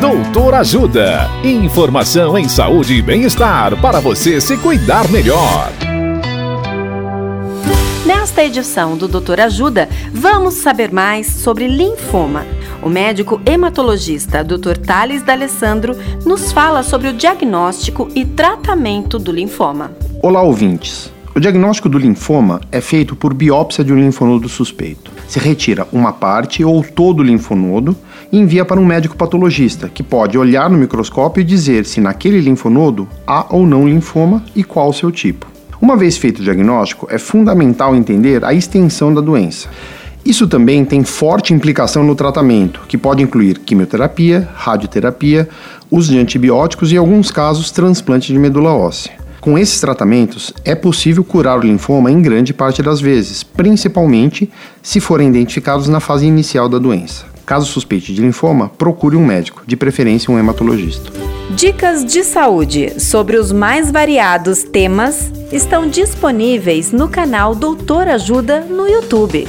Doutor Ajuda. Informação em saúde e bem-estar para você se cuidar melhor. Nesta edição do Doutor Ajuda, vamos saber mais sobre linfoma. O médico hematologista Dr. Thales D'Alessandro nos fala sobre o diagnóstico e tratamento do linfoma. Olá, ouvintes. O diagnóstico do linfoma é feito por biópsia de um linfonodo suspeito. Se retira uma parte ou todo o linfonodo e envia para um médico patologista, que pode olhar no microscópio e dizer se naquele linfonodo há ou não linfoma e qual o seu tipo. Uma vez feito o diagnóstico, é fundamental entender a extensão da doença. Isso também tem forte implicação no tratamento, que pode incluir quimioterapia, radioterapia, uso de antibióticos e, em alguns casos, transplante de medula óssea. Com esses tratamentos, é possível curar o linfoma em grande parte das vezes, principalmente se forem identificados na fase inicial da doença. Caso suspeite de linfoma, procure um médico, de preferência um hematologista. Dicas de saúde sobre os mais variados temas estão disponíveis no canal Doutor Ajuda no YouTube.